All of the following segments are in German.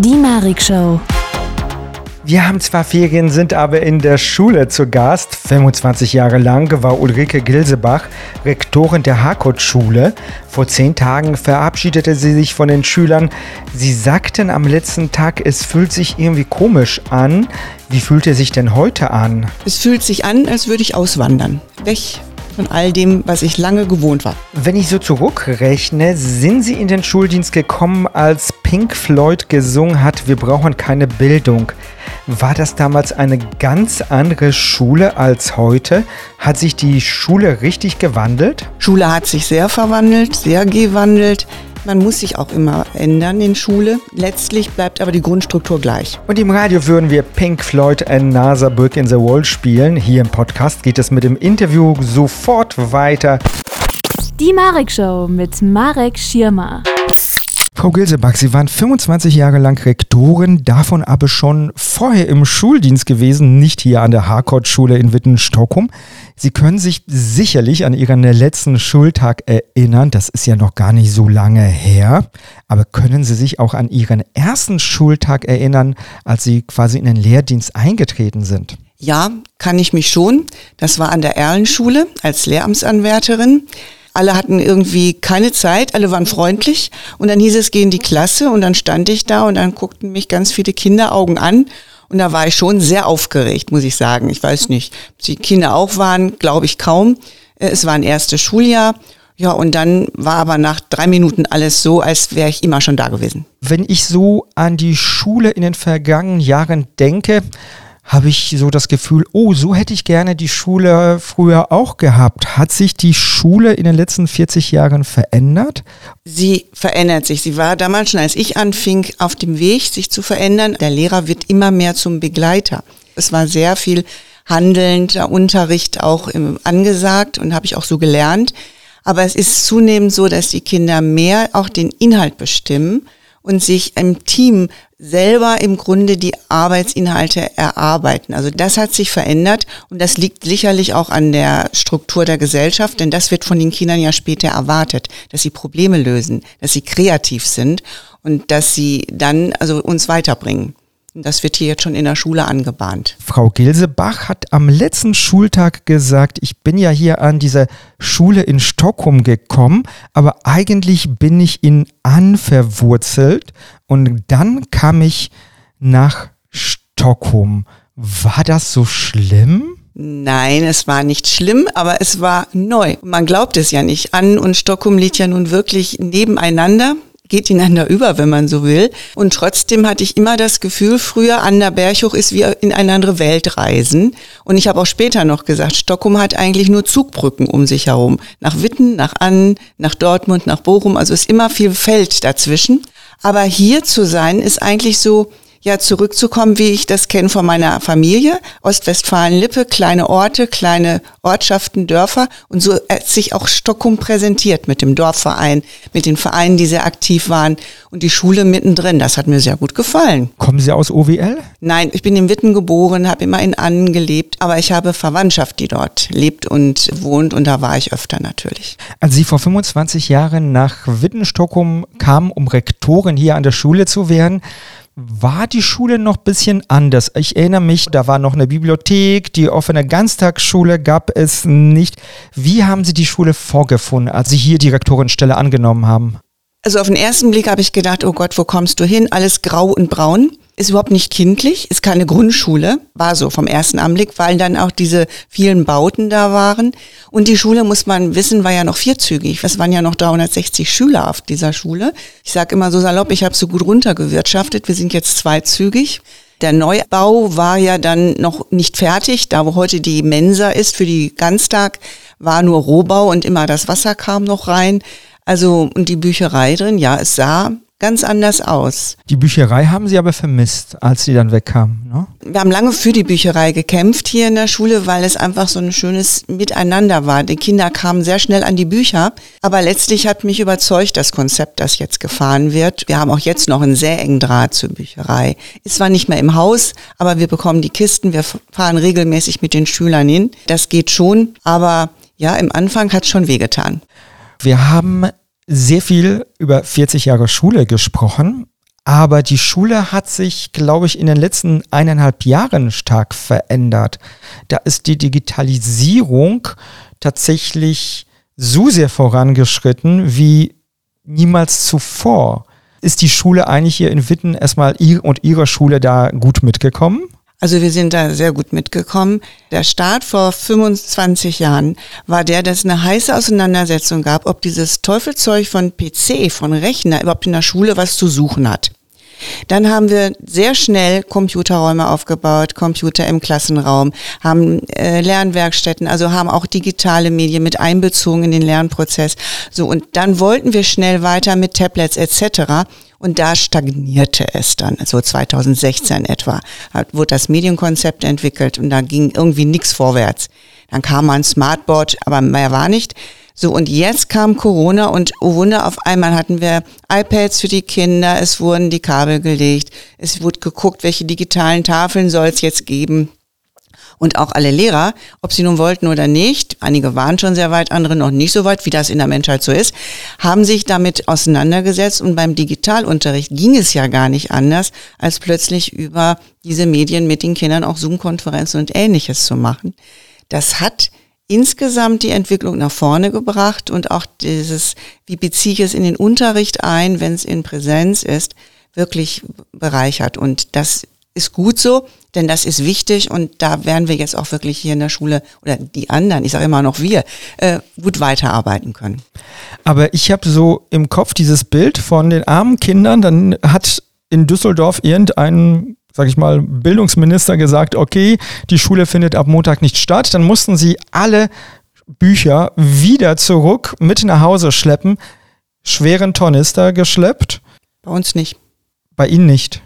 Die Marik Show. Wir haben zwar Ferien, sind aber in der Schule zu Gast. 25 Jahre lang war Ulrike Gilsebach Rektorin der Harkot-Schule. Vor zehn Tagen verabschiedete sie sich von den Schülern. Sie sagten am letzten Tag, es fühlt sich irgendwie komisch an. Wie fühlt es sich denn heute an? Es fühlt sich an, als würde ich auswandern. Weg von all dem, was ich lange gewohnt war. Wenn ich so zurückrechne, sind Sie in den Schuldienst gekommen, als Pink Floyd gesungen hat, wir brauchen keine Bildung. War das damals eine ganz andere Schule als heute? Hat sich die Schule richtig gewandelt? Schule hat sich sehr verwandelt, sehr gewandelt. Man muss sich auch immer ändern in Schule. Letztlich bleibt aber die Grundstruktur gleich. Und im Radio würden wir Pink Floyd and NASA Brick in the Wall spielen. Hier im Podcast geht es mit dem Interview sofort weiter. Die Marek Show mit Marek Schirmer. Frau Gilsebach, Sie waren 25 Jahre lang Rektorin, davon aber schon vorher im Schuldienst gewesen, nicht hier an der Harcourt-Schule in Witten-Stockholm. Sie können sich sicherlich an Ihren letzten Schultag erinnern, das ist ja noch gar nicht so lange her, aber können Sie sich auch an Ihren ersten Schultag erinnern, als Sie quasi in den Lehrdienst eingetreten sind? Ja, kann ich mich schon. Das war an der Erlenschule als Lehramtsanwärterin. Alle hatten irgendwie keine Zeit, alle waren freundlich und dann hieß es, geh in die Klasse und dann stand ich da und dann guckten mich ganz viele Kinderaugen an und da war ich schon sehr aufgeregt, muss ich sagen. Ich weiß nicht, ob die Kinder auch waren, glaube ich kaum. Äh, es war ein erstes Schuljahr. Ja, und dann war aber nach drei Minuten alles so, als wäre ich immer schon da gewesen. Wenn ich so an die Schule in den vergangenen Jahren denke, habe ich so das Gefühl, oh, so hätte ich gerne die Schule früher auch gehabt. Hat sich die Schule in den letzten 40 Jahren verändert? Sie verändert sich. Sie war damals schon, als ich anfing, auf dem Weg, sich zu verändern. Der Lehrer wird immer mehr zum Begleiter. Es war sehr viel handelnder Unterricht auch angesagt und habe ich auch so gelernt. Aber es ist zunehmend so, dass die Kinder mehr auch den Inhalt bestimmen und sich im Team selber im Grunde die Arbeitsinhalte erarbeiten. Also das hat sich verändert und das liegt sicherlich auch an der Struktur der Gesellschaft, denn das wird von den Kindern ja später erwartet, dass sie Probleme lösen, dass sie kreativ sind und dass sie dann also uns weiterbringen. Das wird hier jetzt schon in der Schule angebahnt. Frau Gilsebach hat am letzten Schultag gesagt, ich bin ja hier an dieser Schule in Stockholm gekommen, aber eigentlich bin ich in Ann verwurzelt und dann kam ich nach Stockholm. War das so schlimm? Nein, es war nicht schlimm, aber es war neu. Man glaubt es ja nicht. Ann und Stockholm liegt ja nun wirklich nebeneinander geht ineinander über, wenn man so will. Und trotzdem hatte ich immer das Gefühl, früher an der Berghoch ist wie in eine andere Welt reisen. Und ich habe auch später noch gesagt, Stockholm hat eigentlich nur Zugbrücken um sich herum. Nach Witten, nach Annen, nach Dortmund, nach Bochum. Also ist immer viel Feld dazwischen. Aber hier zu sein ist eigentlich so, ja zurückzukommen, wie ich das kenne von meiner Familie. Ostwestfalen-Lippe, kleine Orte, kleine Ortschaften, Dörfer. Und so hat sich auch Stockholm präsentiert mit dem Dorfverein, mit den Vereinen, die sehr aktiv waren und die Schule mittendrin. Das hat mir sehr gut gefallen. Kommen Sie aus OWL? Nein, ich bin in Witten geboren, habe immer in Annen gelebt, aber ich habe Verwandtschaft, die dort lebt und wohnt und da war ich öfter natürlich. Als Sie vor 25 Jahren nach Witten, Stockholm kamen, um Rektorin hier an der Schule zu werden, war die Schule noch ein bisschen anders. Ich erinnere mich, da war noch eine Bibliothek, die offene Ganztagsschule gab es nicht. Wie haben Sie die Schule vorgefunden, als Sie hier die Rektorenstelle angenommen haben? Also auf den ersten Blick habe ich gedacht, oh Gott, wo kommst du hin? Alles grau und braun ist überhaupt nicht kindlich, ist keine Grundschule, war so vom ersten Anblick, weil dann auch diese vielen Bauten da waren. Und die Schule, muss man wissen, war ja noch vierzügig. Es waren ja noch 360 Schüler auf dieser Schule. Ich sage immer so salopp, ich habe so gut runtergewirtschaftet, wir sind jetzt zweizügig. Der Neubau war ja dann noch nicht fertig, da wo heute die Mensa ist für die Ganztag, war nur Rohbau und immer das Wasser kam noch rein. Also und die Bücherei drin, ja, es sah ganz anders aus. Die Bücherei haben Sie aber vermisst, als Sie dann wegkamen, ne? Wir haben lange für die Bücherei gekämpft hier in der Schule, weil es einfach so ein schönes Miteinander war. Die Kinder kamen sehr schnell an die Bücher, aber letztlich hat mich überzeugt das Konzept, das jetzt gefahren wird. Wir haben auch jetzt noch einen sehr engen Draht zur Bücherei. Ist zwar nicht mehr im Haus, aber wir bekommen die Kisten, wir fahren regelmäßig mit den Schülern hin. Das geht schon, aber ja, im Anfang hat es schon wehgetan. Wir haben sehr viel über 40 Jahre Schule gesprochen. Aber die Schule hat sich, glaube ich, in den letzten eineinhalb Jahren stark verändert. Da ist die Digitalisierung tatsächlich so sehr vorangeschritten wie niemals zuvor. Ist die Schule eigentlich hier in Witten erstmal ihr und ihre Schule da gut mitgekommen? Also wir sind da sehr gut mitgekommen. Der Start vor 25 Jahren war der, dass es eine heiße Auseinandersetzung gab, ob dieses Teufelzeug von PC, von Rechner überhaupt in der Schule was zu suchen hat. Dann haben wir sehr schnell Computerräume aufgebaut, Computer im Klassenraum, haben äh, Lernwerkstätten, also haben auch digitale Medien mit einbezogen in den Lernprozess. So und dann wollten wir schnell weiter mit Tablets etc. Und da stagnierte es dann, so 2016 etwa, hat, wurde das Medienkonzept entwickelt und da ging irgendwie nichts vorwärts. Dann kam ein Smartboard, aber mehr war nicht. So, und jetzt kam Corona und oh Wunder, auf einmal hatten wir iPads für die Kinder, es wurden die Kabel gelegt, es wurde geguckt, welche digitalen Tafeln soll es jetzt geben. Und auch alle Lehrer, ob sie nun wollten oder nicht, einige waren schon sehr weit, andere noch nicht so weit, wie das in der Menschheit so ist, haben sich damit auseinandergesetzt und beim Digitalunterricht ging es ja gar nicht anders, als plötzlich über diese Medien mit den Kindern auch Zoom-Konferenzen und ähnliches zu machen. Das hat insgesamt die Entwicklung nach vorne gebracht und auch dieses, wie beziehe ich es in den Unterricht ein, wenn es in Präsenz ist, wirklich bereichert. Und das ist gut so, denn das ist wichtig und da werden wir jetzt auch wirklich hier in der Schule oder die anderen, ich sage immer noch wir, äh, gut weiterarbeiten können. Aber ich habe so im Kopf dieses Bild von den armen Kindern, dann hat in Düsseldorf irgendein sag ich mal, Bildungsminister gesagt, okay, die Schule findet ab Montag nicht statt. Dann mussten sie alle Bücher wieder zurück mit nach Hause schleppen. Schweren Tornister geschleppt. Bei uns nicht. Bei Ihnen nicht.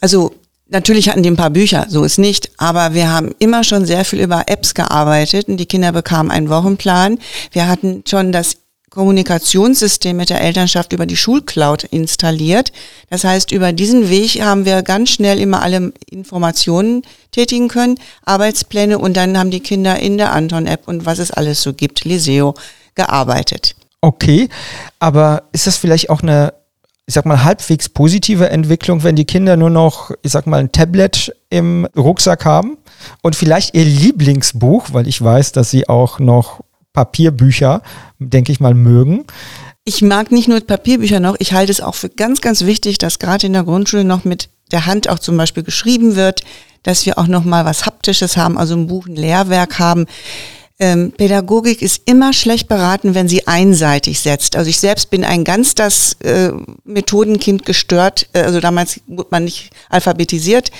Also Natürlich hatten die ein paar Bücher, so ist nicht, aber wir haben immer schon sehr viel über Apps gearbeitet und die Kinder bekamen einen Wochenplan. Wir hatten schon das Kommunikationssystem mit der Elternschaft über die Schulcloud installiert. Das heißt, über diesen Weg haben wir ganz schnell immer alle Informationen tätigen können, Arbeitspläne und dann haben die Kinder in der Anton-App und was es alles so gibt, Liseo, gearbeitet. Okay, aber ist das vielleicht auch eine, ich sag mal, halbwegs positive Entwicklung, wenn die Kinder nur noch, ich sag mal, ein Tablet im Rucksack haben und vielleicht ihr Lieblingsbuch, weil ich weiß, dass sie auch noch Papierbücher, denke ich mal, mögen. Ich mag nicht nur Papierbücher noch, ich halte es auch für ganz, ganz wichtig, dass gerade in der Grundschule noch mit der Hand auch zum Beispiel geschrieben wird, dass wir auch noch mal was Haptisches haben, also ein Buch, ein Lehrwerk haben. Ähm, Pädagogik ist immer schlecht beraten, wenn sie einseitig setzt. Also ich selbst bin ein ganz das äh, Methodenkind gestört. Äh, also damals wurde man nicht alphabetisiert.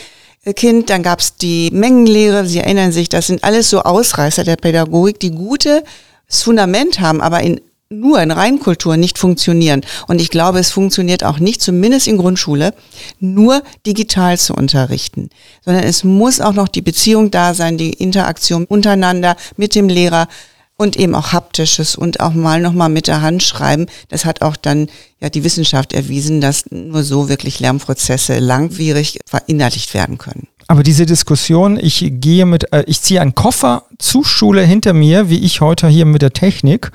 Kind, dann gab es die Mengenlehre, Sie erinnern sich, das sind alles so Ausreißer der Pädagogik, die gutes Fundament haben, aber in nur in Reinkultur nicht funktionieren. Und ich glaube, es funktioniert auch nicht, zumindest in Grundschule, nur digital zu unterrichten, sondern es muss auch noch die Beziehung da sein, die Interaktion untereinander mit dem Lehrer und eben auch haptisches und auch mal nochmal mit der Hand schreiben. Das hat auch dann ja die Wissenschaft erwiesen, dass nur so wirklich Lernprozesse langwierig verinnerlicht werden können. Aber diese Diskussion, ich gehe mit, äh, ich ziehe einen Koffer zur Schule hinter mir, wie ich heute hier mit der Technik,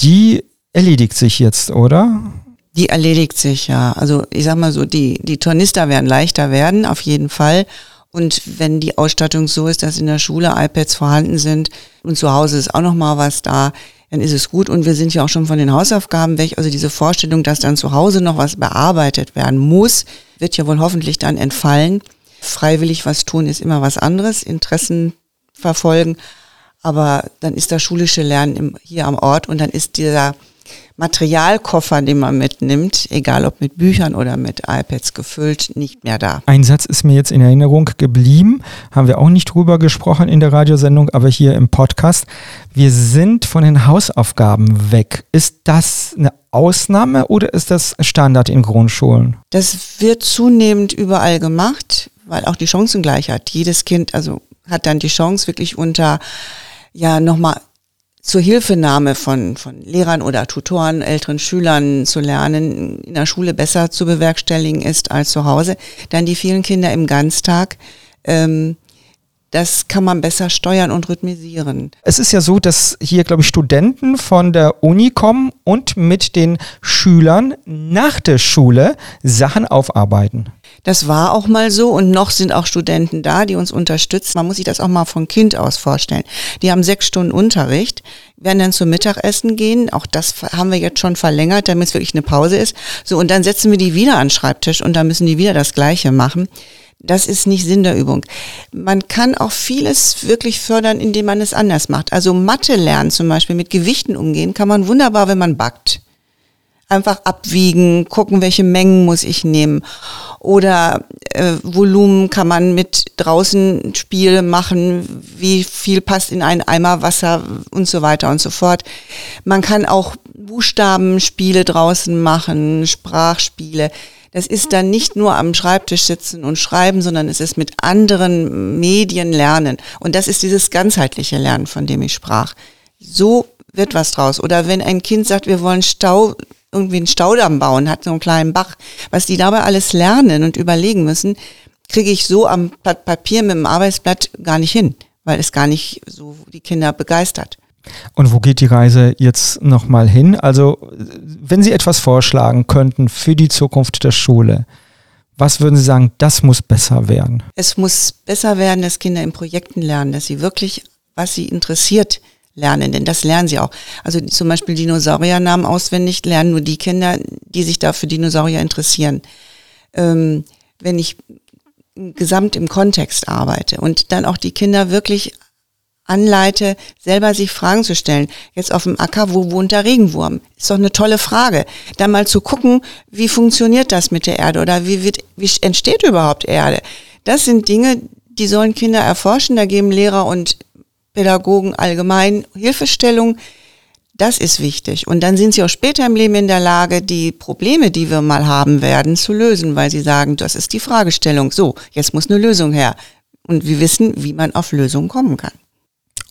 die erledigt sich jetzt, oder? Die erledigt sich, ja. Also ich sag mal so, die, die Tornister werden leichter werden, auf jeden Fall. Und wenn die Ausstattung so ist, dass in der Schule iPads vorhanden sind und zu Hause ist auch noch mal was da, dann ist es gut. Und wir sind ja auch schon von den Hausaufgaben weg. Also diese Vorstellung, dass dann zu Hause noch was bearbeitet werden muss, wird ja wohl hoffentlich dann entfallen. Freiwillig was tun ist immer was anderes, Interessen verfolgen. Aber dann ist das schulische Lernen im, hier am Ort und dann ist dieser Materialkoffer, den man mitnimmt, egal ob mit Büchern oder mit iPads gefüllt, nicht mehr da. Ein Satz ist mir jetzt in Erinnerung geblieben, haben wir auch nicht drüber gesprochen in der Radiosendung, aber hier im Podcast. Wir sind von den Hausaufgaben weg. Ist das eine Ausnahme oder ist das Standard in Grundschulen? Das wird zunehmend überall gemacht, weil auch die Chancengleichheit. Jedes Kind also hat dann die Chance, wirklich unter ja nochmal zur Hilfenahme von, von Lehrern oder Tutoren, älteren Schülern zu lernen, in der Schule besser zu bewerkstelligen ist als zu Hause. Dann die vielen Kinder im Ganztag. Ähm, das kann man besser steuern und rhythmisieren. Es ist ja so, dass hier, glaube ich, Studenten von der Uni kommen und mit den Schülern nach der Schule Sachen aufarbeiten. Das war auch mal so und noch sind auch Studenten da, die uns unterstützen. Man muss sich das auch mal von Kind aus vorstellen. Die haben sechs Stunden Unterricht, werden dann zum Mittagessen gehen. Auch das haben wir jetzt schon verlängert, damit es wirklich eine Pause ist. So, und dann setzen wir die wieder an den Schreibtisch und dann müssen die wieder das Gleiche machen. Das ist nicht Sinn der Übung. Man kann auch vieles wirklich fördern, indem man es anders macht. Also Mathe lernen zum Beispiel, mit Gewichten umgehen, kann man wunderbar, wenn man backt einfach abwiegen, gucken, welche Mengen muss ich nehmen. Oder äh, Volumen kann man mit draußen Spiel machen, wie viel passt in einen Eimer Wasser und so weiter und so fort. Man kann auch Buchstabenspiele draußen machen, Sprachspiele. Das ist dann nicht nur am Schreibtisch sitzen und schreiben, sondern es ist mit anderen Medien lernen. Und das ist dieses ganzheitliche Lernen, von dem ich sprach. So wird was draus. Oder wenn ein Kind sagt, wir wollen Stau irgendwie einen Staudamm bauen, hat so einen kleinen Bach, was die dabei alles lernen und überlegen müssen, kriege ich so am Blatt Papier mit dem Arbeitsblatt gar nicht hin, weil es gar nicht so die Kinder begeistert. Und wo geht die Reise jetzt nochmal hin? Also, wenn Sie etwas vorschlagen könnten für die Zukunft der Schule, was würden Sie sagen, das muss besser werden? Es muss besser werden, dass Kinder in Projekten lernen, dass sie wirklich, was sie interessiert, lernen, denn das lernen sie auch. Also zum Beispiel Dinosauriernamen auswendig lernen nur die Kinder, die sich da für Dinosaurier interessieren. Ähm, wenn ich gesamt im Kontext arbeite und dann auch die Kinder wirklich anleite, selber sich Fragen zu stellen. Jetzt auf dem Acker, wo wohnt der Regenwurm? Ist doch eine tolle Frage. Dann mal zu gucken, wie funktioniert das mit der Erde oder wie, wird, wie entsteht überhaupt Erde? Das sind Dinge, die sollen Kinder erforschen. Da geben Lehrer und Pädagogen allgemein Hilfestellung. Das ist wichtig. Und dann sind sie auch später im Leben in der Lage, die Probleme, die wir mal haben werden, zu lösen, weil sie sagen, das ist die Fragestellung. So, jetzt muss eine Lösung her. Und wir wissen, wie man auf Lösungen kommen kann.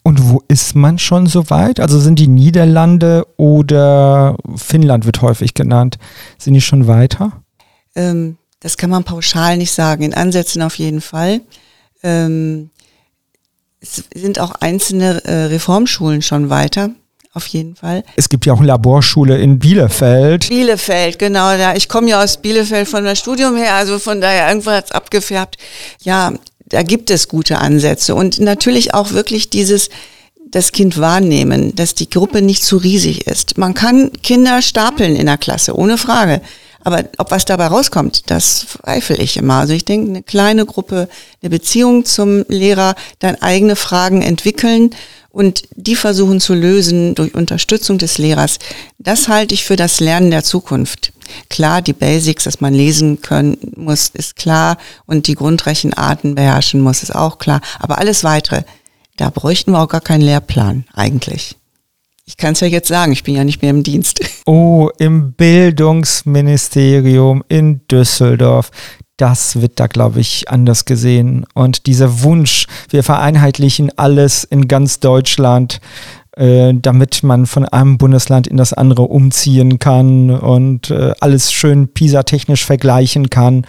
Und wo ist man schon so weit? Also sind die Niederlande oder Finnland wird häufig genannt. Sind die schon weiter? Ähm, das kann man pauschal nicht sagen. In Ansätzen auf jeden Fall. Ähm, es sind auch einzelne äh, Reformschulen schon weiter. Auf jeden Fall. Es gibt ja auch eine Laborschule in Bielefeld. Bielefeld, genau. Ja, ich komme ja aus Bielefeld von der Studium her, also von daher irgendwann hat abgefärbt. Ja, da gibt es gute Ansätze und natürlich auch wirklich dieses das Kind wahrnehmen, dass die Gruppe nicht zu riesig ist. Man kann Kinder stapeln in der Klasse, ohne Frage. Aber ob was dabei rauskommt, das zweifle ich immer. Also ich denke, eine kleine Gruppe, eine Beziehung zum Lehrer, dann eigene Fragen entwickeln und die versuchen zu lösen durch Unterstützung des Lehrers. Das halte ich für das Lernen der Zukunft. Klar, die Basics, dass man lesen können muss, ist klar und die Grundrechenarten beherrschen muss, ist auch klar. Aber alles weitere, da bräuchten wir auch gar keinen Lehrplan eigentlich. Ich kann es ja jetzt sagen, ich bin ja nicht mehr im Dienst. Oh, im Bildungsministerium in Düsseldorf. Das wird da, glaube ich, anders gesehen. Und dieser Wunsch, wir vereinheitlichen alles in ganz Deutschland, äh, damit man von einem Bundesland in das andere umziehen kann und äh, alles schön PISA-technisch vergleichen kann.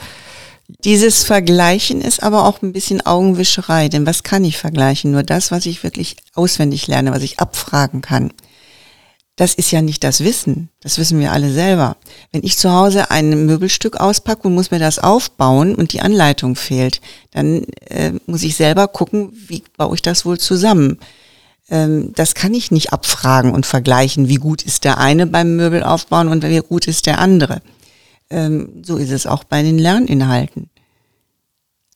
Dieses Vergleichen ist aber auch ein bisschen Augenwischerei, denn was kann ich vergleichen? Nur das, was ich wirklich auswendig lerne, was ich abfragen kann das ist ja nicht das Wissen. Das wissen wir alle selber. Wenn ich zu Hause ein Möbelstück auspacke und muss mir das aufbauen und die Anleitung fehlt, dann äh, muss ich selber gucken, wie baue ich das wohl zusammen. Ähm, das kann ich nicht abfragen und vergleichen, wie gut ist der eine beim Möbel aufbauen und wie gut ist der andere. Ähm, so ist es auch bei den Lerninhalten.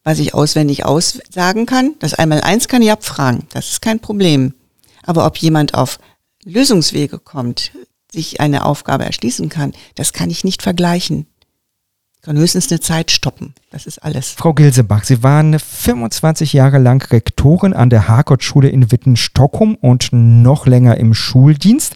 Was ich auswendig aussagen kann, das einmal eins kann ich abfragen. Das ist kein Problem. Aber ob jemand auf Lösungswege kommt, sich eine Aufgabe erschließen kann, das kann ich nicht vergleichen. Ich kann höchstens eine Zeit stoppen. Das ist alles. Frau Gilsebach, Sie waren 25 Jahre lang Rektorin an der Harkott-Schule in Witten-Stockholm und noch länger im Schuldienst.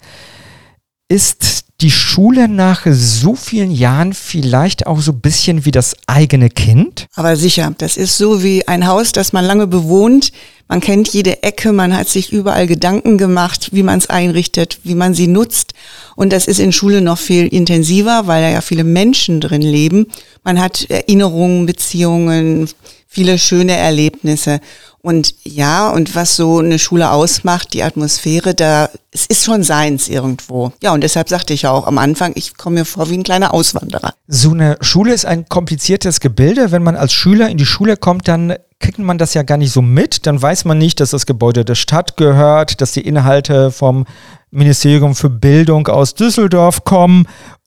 Ist die Schule nach so vielen Jahren vielleicht auch so ein bisschen wie das eigene Kind? Aber sicher, das ist so wie ein Haus, das man lange bewohnt. Man kennt jede Ecke, man hat sich überall Gedanken gemacht, wie man es einrichtet, wie man sie nutzt. Und das ist in Schule noch viel intensiver, weil da ja viele Menschen drin leben. Man hat Erinnerungen, Beziehungen, viele schöne Erlebnisse. Und ja, und was so eine Schule ausmacht, die Atmosphäre, da, es ist schon seins irgendwo. Ja, und deshalb sagte ich auch am Anfang, ich komme mir vor wie ein kleiner Auswanderer. So eine Schule ist ein kompliziertes Gebilde. Wenn man als Schüler in die Schule kommt, dann kriegt man das ja gar nicht so mit. Dann weiß man nicht, dass das Gebäude der Stadt gehört, dass die Inhalte vom Ministerium für Bildung aus Düsseldorf kommen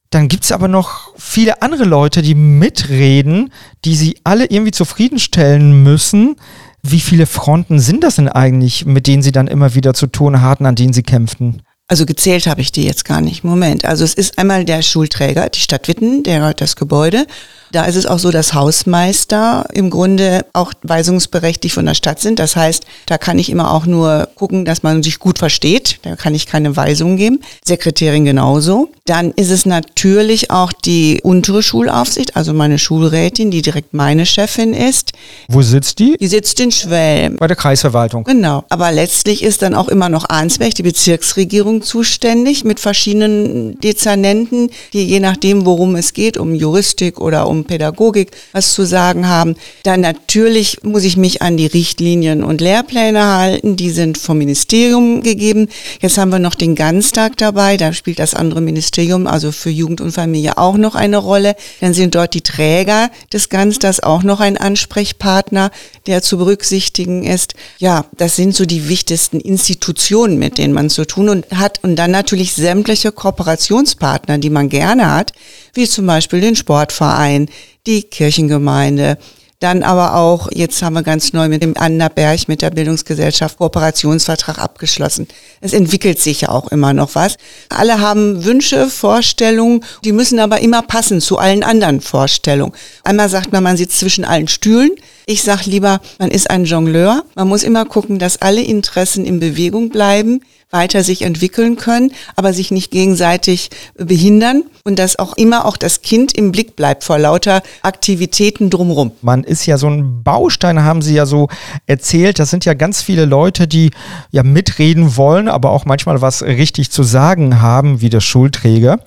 dann gibt es aber noch viele andere Leute, die mitreden, die sie alle irgendwie zufriedenstellen müssen. Wie viele Fronten sind das denn eigentlich, mit denen Sie dann immer wieder zu tun hatten, an denen Sie kämpften? Also gezählt habe ich die jetzt gar nicht. Moment. Also es ist einmal der Schulträger, die Stadt Witten, der das Gebäude. Da ist es auch so, dass Hausmeister im Grunde auch weisungsberechtigt von der Stadt sind. Das heißt, da kann ich immer auch nur gucken, dass man sich gut versteht. Da kann ich keine Weisungen geben. Sekretärin genauso. Dann ist es natürlich auch die untere Schulaufsicht, also meine Schulrätin, die direkt meine Chefin ist. Wo sitzt die? Die sitzt in Schwelm. Bei der Kreisverwaltung. Genau. Aber letztlich ist dann auch immer noch Arnsberg, die Bezirksregierung, zuständig mit verschiedenen Dezernenten, die je nachdem, worum es geht, um Juristik oder um Pädagogik was zu sagen haben. Dann natürlich muss ich mich an die Richtlinien und Lehrpläne halten. Die sind vom Ministerium gegeben. Jetzt haben wir noch den Ganztag dabei. Da spielt das andere Ministerium, also für Jugend und Familie, auch noch eine Rolle. Dann sind dort die Träger des Ganztags auch noch ein Ansprechpartner, der zu berücksichtigen ist. Ja, das sind so die wichtigsten Institutionen, mit denen man zu tun und hat. Und dann natürlich sämtliche Kooperationspartner, die man gerne hat, wie zum Beispiel den Sportverein, die Kirchengemeinde, dann aber auch, jetzt haben wir ganz neu mit dem Annaberg, mit der Bildungsgesellschaft Kooperationsvertrag abgeschlossen. Es entwickelt sich ja auch immer noch was. Alle haben Wünsche, Vorstellungen, die müssen aber immer passen zu allen anderen Vorstellungen. Einmal sagt man, man sitzt zwischen allen Stühlen. Ich sage lieber, man ist ein Jongleur. Man muss immer gucken, dass alle Interessen in Bewegung bleiben weiter sich entwickeln können, aber sich nicht gegenseitig behindern und dass auch immer auch das Kind im Blick bleibt vor lauter Aktivitäten drumherum. Man ist ja so ein Baustein, haben Sie ja so erzählt. Das sind ja ganz viele Leute, die ja mitreden wollen, aber auch manchmal was richtig zu sagen haben, wie der Schulträger.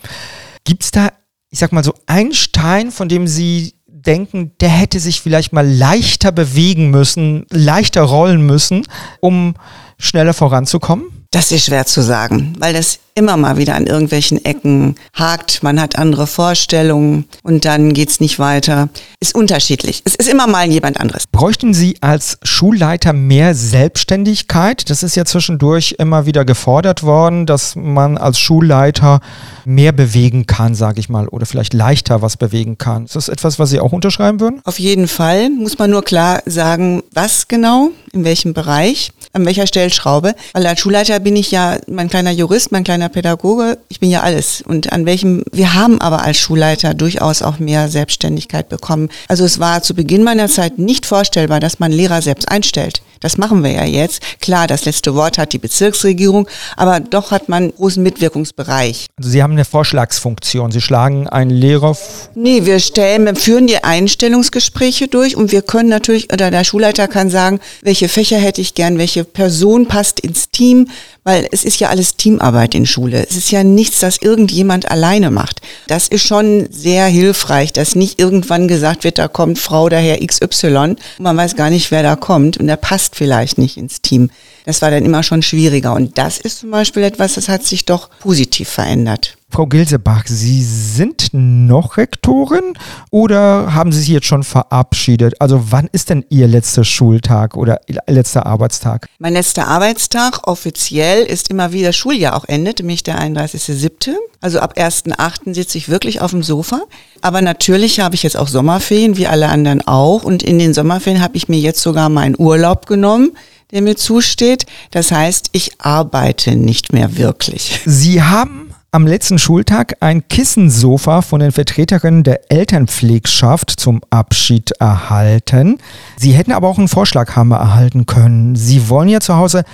Gibt es da, ich sag mal so, einen Stein, von dem Sie denken, der hätte sich vielleicht mal leichter bewegen müssen, leichter rollen müssen, um schneller voranzukommen? Das ist schwer zu sagen, weil das immer mal wieder an irgendwelchen Ecken hakt. Man hat andere Vorstellungen und dann geht's nicht weiter. Ist unterschiedlich. Es ist immer mal jemand anderes. Bräuchten Sie als Schulleiter mehr Selbstständigkeit? Das ist ja zwischendurch immer wieder gefordert worden, dass man als Schulleiter mehr bewegen kann, sage ich mal, oder vielleicht leichter was bewegen kann. Ist das etwas, was Sie auch unterschreiben würden? Auf jeden Fall muss man nur klar sagen, was genau, in welchem Bereich, an welcher Stellschraube. Weil als Schulleiter bin ich ja mein kleiner Jurist, mein kleiner Pädagoge, ich bin ja alles. Und an welchem, wir haben aber als Schulleiter durchaus auch mehr Selbstständigkeit bekommen. Also es war zu Beginn meiner Zeit nicht vorstellbar, dass man Lehrer selbst einstellt. Das machen wir ja jetzt. Klar, das letzte Wort hat die Bezirksregierung, aber doch hat man großen Mitwirkungsbereich. Also Sie haben eine Vorschlagsfunktion. Sie schlagen einen Lehrer. Nee, wir stellen, wir führen die Einstellungsgespräche durch und wir können natürlich, oder der Schulleiter kann sagen, welche Fächer hätte ich gern, welche Person passt ins Team, weil es ist ja alles Teamarbeit in Schule. Es ist ja nichts, das irgendjemand alleine macht. Das ist schon sehr hilfreich, dass nicht irgendwann gesagt wird, da kommt Frau daher XY man weiß gar nicht, wer da kommt und der passt vielleicht nicht ins Team. Das war dann immer schon schwieriger und das ist zum Beispiel etwas, das hat sich doch positiv verändert. Frau Gilsebach, Sie sind noch Rektorin oder haben Sie sich jetzt schon verabschiedet? Also wann ist denn Ihr letzter Schultag oder letzter Arbeitstag? Mein letzter Arbeitstag offiziell ist immer wie das Schuljahr auch endet, nämlich der 31.07. Also ab 1.08. sitze ich wirklich auf dem Sofa. Aber natürlich habe ich jetzt auch Sommerferien, wie alle anderen auch. Und in den Sommerferien habe ich mir jetzt sogar meinen Urlaub genommen der mir zusteht. Das heißt, ich arbeite nicht mehr wirklich. Sie haben am letzten Schultag ein Kissensofa von den Vertreterinnen der Elternpflegschaft zum Abschied erhalten. Sie hätten aber auch einen Vorschlaghammer erhalten können. Sie wollen ja zu Hause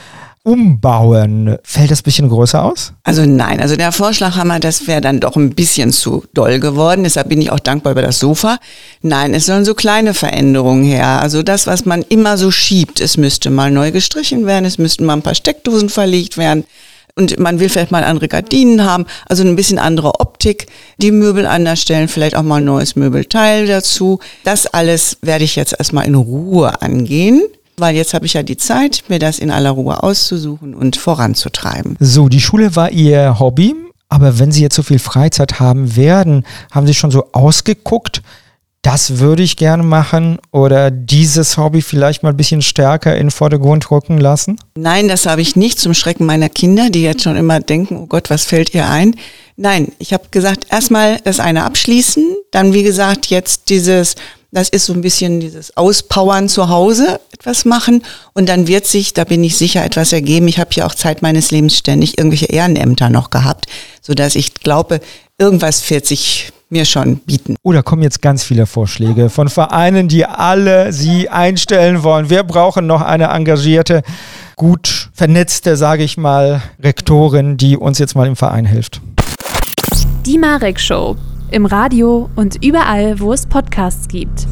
umbauen. Fällt das bisschen größer aus? Also nein, also der Vorschlaghammer, das wäre dann doch ein bisschen zu doll geworden. Deshalb bin ich auch dankbar über das Sofa. Nein, es sollen so kleine Veränderungen her. Also das, was man immer so schiebt, es müsste mal neu gestrichen werden, es müssten mal ein paar Steckdosen verlegt werden Und man will vielleicht mal andere Gardinen haben, also ein bisschen andere Optik, die Möbel anders stellen, vielleicht auch mal ein neues Möbelteil dazu. Das alles werde ich jetzt erstmal in Ruhe angehen weil jetzt habe ich ja die Zeit, mir das in aller Ruhe auszusuchen und voranzutreiben. So, die Schule war Ihr Hobby, aber wenn Sie jetzt so viel Freizeit haben werden, haben Sie schon so ausgeguckt, das würde ich gerne machen oder dieses Hobby vielleicht mal ein bisschen stärker in den Vordergrund rücken lassen? Nein, das habe ich nicht zum Schrecken meiner Kinder, die jetzt schon immer denken, oh Gott, was fällt ihr ein? Nein, ich habe gesagt, erstmal das eine abschließen, dann wie gesagt jetzt dieses, das ist so ein bisschen dieses Auspowern zu Hause etwas machen und dann wird sich, da bin ich sicher, etwas ergeben. Ich habe ja auch Zeit meines Lebens ständig irgendwelche Ehrenämter noch gehabt, so dass ich glaube, irgendwas wird sich mir schon bieten. Oh, da kommen jetzt ganz viele Vorschläge von Vereinen, die alle sie einstellen wollen. Wir brauchen noch eine engagierte, gut vernetzte, sage ich mal, Rektorin, die uns jetzt mal im Verein hilft. Die Marek Show. Im Radio und überall, wo es Podcasts gibt.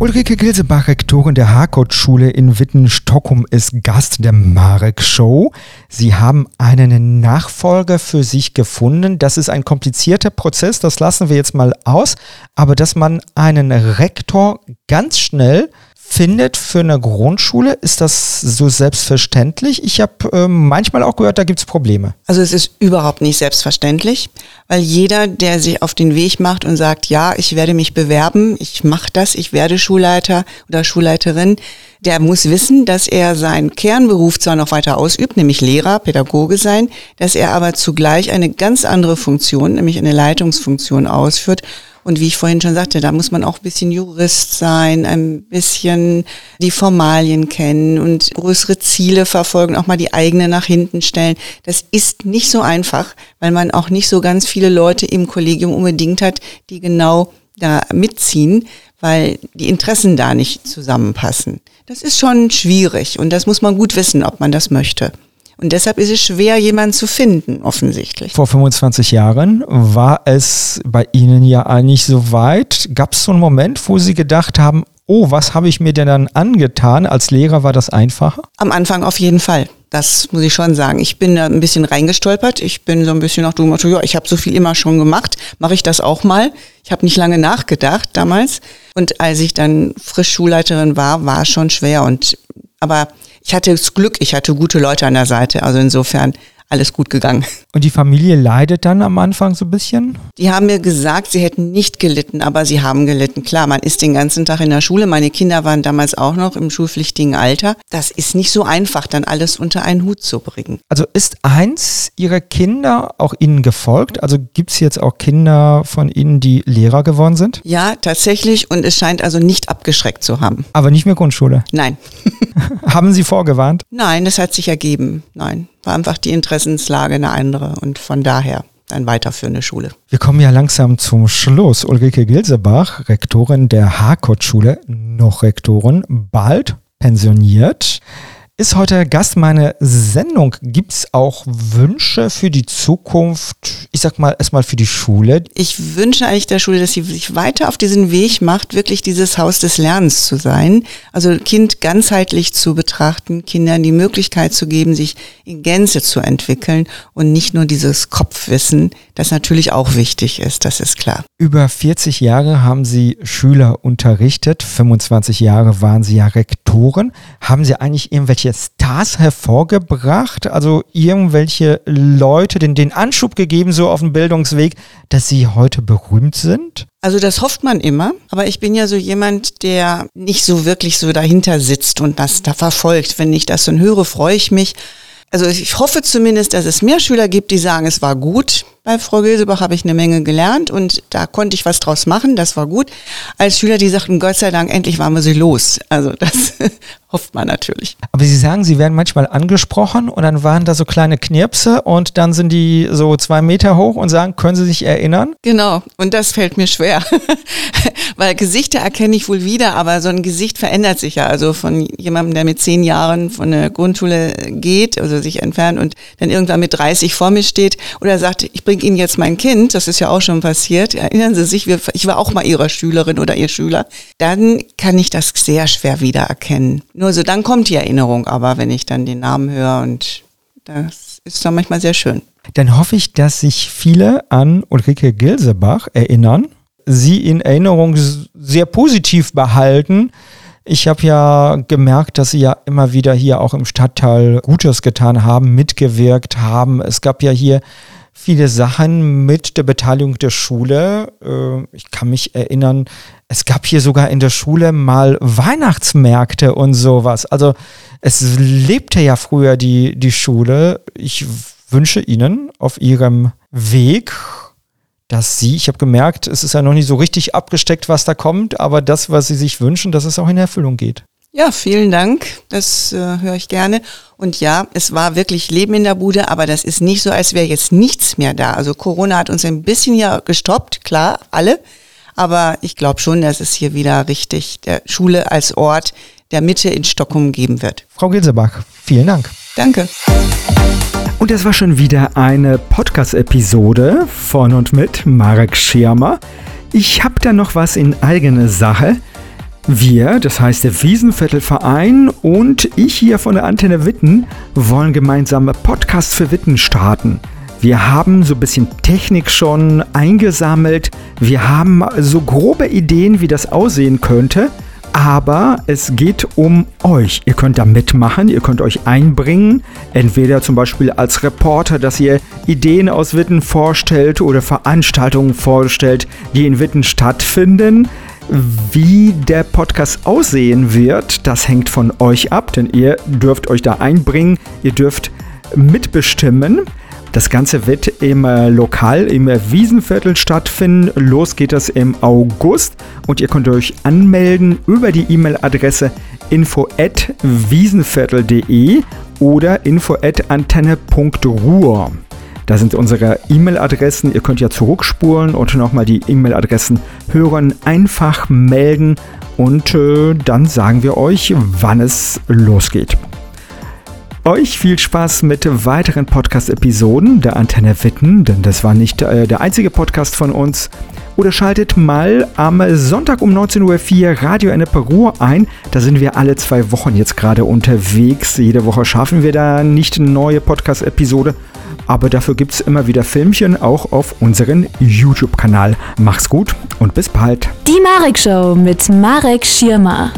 Ulrike Gilsebach, Rektorin der Harcourt-Schule in Witten-Stockholm, ist Gast der Marek-Show. Sie haben einen Nachfolger für sich gefunden. Das ist ein komplizierter Prozess, das lassen wir jetzt mal aus. Aber dass man einen Rektor ganz schnell findet für eine Grundschule? Ist das so selbstverständlich? Ich habe äh, manchmal auch gehört, da gibt es Probleme. Also es ist überhaupt nicht selbstverständlich, weil jeder, der sich auf den Weg macht und sagt, ja, ich werde mich bewerben, ich mache das, ich werde Schulleiter oder Schulleiterin, der muss wissen, dass er seinen Kernberuf zwar noch weiter ausübt, nämlich Lehrer, Pädagoge sein, dass er aber zugleich eine ganz andere Funktion, nämlich eine Leitungsfunktion ausführt und wie ich vorhin schon sagte, da muss man auch ein bisschen Jurist sein, ein bisschen die Formalien kennen und größere Ziele verfolgen, auch mal die eigene nach hinten stellen. Das ist nicht so einfach, weil man auch nicht so ganz viele Leute im Kollegium unbedingt hat, die genau da mitziehen, weil die Interessen da nicht zusammenpassen. Das ist schon schwierig und das muss man gut wissen, ob man das möchte. Und deshalb ist es schwer, jemanden zu finden, offensichtlich. Vor 25 Jahren war es bei Ihnen ja eigentlich so weit. Gab es so einen Moment, wo Sie gedacht haben, oh, was habe ich mir denn dann angetan? Als Lehrer war das einfacher? Am Anfang auf jeden Fall. Das muss ich schon sagen. Ich bin da ein bisschen reingestolpert. Ich bin so ein bisschen nach dem Motto, ja, ich habe so viel immer schon gemacht, mache ich das auch mal. Ich habe nicht lange nachgedacht damals. Und als ich dann frisch Schulleiterin war, war es schon schwer. Und aber ich hatte das Glück, ich hatte gute Leute an der Seite. Also insofern alles gut gegangen. Und die Familie leidet dann am Anfang so ein bisschen? Die haben mir gesagt, sie hätten nicht gelitten, aber sie haben gelitten. Klar, man ist den ganzen Tag in der Schule. Meine Kinder waren damals auch noch im schulpflichtigen Alter. Das ist nicht so einfach, dann alles unter einen Hut zu bringen. Also ist eins Ihrer Kinder auch Ihnen gefolgt? Also gibt es jetzt auch Kinder von Ihnen, die Lehrer geworden sind? Ja, tatsächlich. Und es scheint also nicht abgeschreckt zu haben. Aber nicht mehr Grundschule? Nein. haben Sie vorgewarnt? Nein, das hat sich ergeben. Nein war einfach die Interessenslage eine andere und von daher ein weiterführende Schule. Wir kommen ja langsam zum Schluss. Ulrike Gilsebach, Rektorin der Harcourt-Schule, noch Rektorin, bald pensioniert ist heute Gast meiner Sendung. Gibt es auch Wünsche für die Zukunft? Ich sag mal erstmal für die Schule. Ich wünsche eigentlich der Schule, dass sie sich weiter auf diesen Weg macht, wirklich dieses Haus des Lernens zu sein. Also Kind ganzheitlich zu betrachten, Kindern die Möglichkeit zu geben, sich in Gänze zu entwickeln und nicht nur dieses Kopfwissen, das natürlich auch wichtig ist, das ist klar. Über 40 Jahre haben Sie Schüler unterrichtet, 25 Jahre waren Sie ja Rektoren. Haben Sie eigentlich irgendwelche irgendwelche Stars hervorgebracht? Also irgendwelche Leute den, den Anschub gegeben, so auf dem Bildungsweg, dass sie heute berühmt sind? Also das hofft man immer, aber ich bin ja so jemand, der nicht so wirklich so dahinter sitzt und das da verfolgt. Wenn ich das dann höre, freue ich mich. Also ich hoffe zumindest, dass es mehr Schüler gibt, die sagen, es war gut. Bei Frau Gilsebach habe ich eine Menge gelernt und da konnte ich was draus machen, das war gut. Als Schüler, die sagten, Gott sei Dank, endlich waren wir sie los. Also das hofft man natürlich. Aber Sie sagen, Sie werden manchmal angesprochen und dann waren da so kleine Knirpse und dann sind die so zwei Meter hoch und sagen, können Sie sich erinnern? Genau, und das fällt mir schwer. Weil Gesichter erkenne ich wohl wieder, aber so ein Gesicht verändert sich ja. Also von jemandem, der mit zehn Jahren von der Grundschule geht, also sich entfernt und dann irgendwann mit 30 vor mir steht oder sagt, ich bringe bringe Ihnen jetzt mein Kind, das ist ja auch schon passiert, erinnern Sie sich, ich war auch mal Ihre Schülerin oder Ihr Schüler, dann kann ich das sehr schwer wiedererkennen. Nur so, dann kommt die Erinnerung aber, wenn ich dann den Namen höre und Das ist dann manchmal sehr schön. Dann hoffe ich, dass sich viele an Ulrike Gilsebach erinnern, sie in Erinnerung sehr positiv behalten. Ich habe ja gemerkt, dass sie ja immer wieder hier auch im Stadtteil Gutes getan haben, mitgewirkt haben. Es gab ja hier viele Sachen mit der Beteiligung der Schule. Äh, ich kann mich erinnern, es gab hier sogar in der Schule mal Weihnachtsmärkte und sowas. Also es lebte ja früher die, die Schule. Ich wünsche Ihnen auf Ihrem Weg, dass Sie, ich habe gemerkt, es ist ja noch nicht so richtig abgesteckt, was da kommt, aber das, was Sie sich wünschen, dass es auch in Erfüllung geht. Ja, vielen Dank. Das äh, höre ich gerne. Und ja, es war wirklich Leben in der Bude, aber das ist nicht so, als wäre jetzt nichts mehr da. Also Corona hat uns ein bisschen ja gestoppt, klar, alle. Aber ich glaube schon, dass es hier wieder richtig der Schule als Ort der Mitte in Stockholm geben wird. Frau Gilsebach, vielen Dank. Danke. Und das war schon wieder eine Podcast-Episode von und mit Marek Schirmer. Ich habe da noch was in eigene Sache. Wir, das heißt der Wiesenviertelverein und ich hier von der Antenne Witten, wollen gemeinsam Podcast für Witten starten. Wir haben so ein bisschen Technik schon eingesammelt. Wir haben so grobe Ideen, wie das aussehen könnte. Aber es geht um euch. Ihr könnt da mitmachen, ihr könnt euch einbringen. Entweder zum Beispiel als Reporter, dass ihr Ideen aus Witten vorstellt oder Veranstaltungen vorstellt, die in Witten stattfinden. Wie der Podcast aussehen wird, das hängt von euch ab, denn ihr dürft euch da einbringen, ihr dürft mitbestimmen. Das Ganze wird im äh, Lokal im Wiesenviertel stattfinden. Los geht es im August und ihr könnt euch anmelden über die E-Mail-Adresse info@wiesenviertel.de oder info@antenne.ruhr. Da sind unsere E-Mail-Adressen. Ihr könnt ja zurückspulen und nochmal die E-Mail-Adressen hören. Einfach melden und äh, dann sagen wir euch, wann es losgeht. Euch viel Spaß mit weiteren Podcast-Episoden der Antenne Witten, denn das war nicht äh, der einzige Podcast von uns. Oder schaltet mal am Sonntag um 19.04 Uhr Radio Enne Peru ein. Da sind wir alle zwei Wochen jetzt gerade unterwegs. Jede Woche schaffen wir da nicht eine neue Podcast-Episode aber dafür gibt es immer wieder Filmchen auch auf unserem YouTube-Kanal. Mach's gut und bis bald. Die Marek Show mit Marek Schirmer.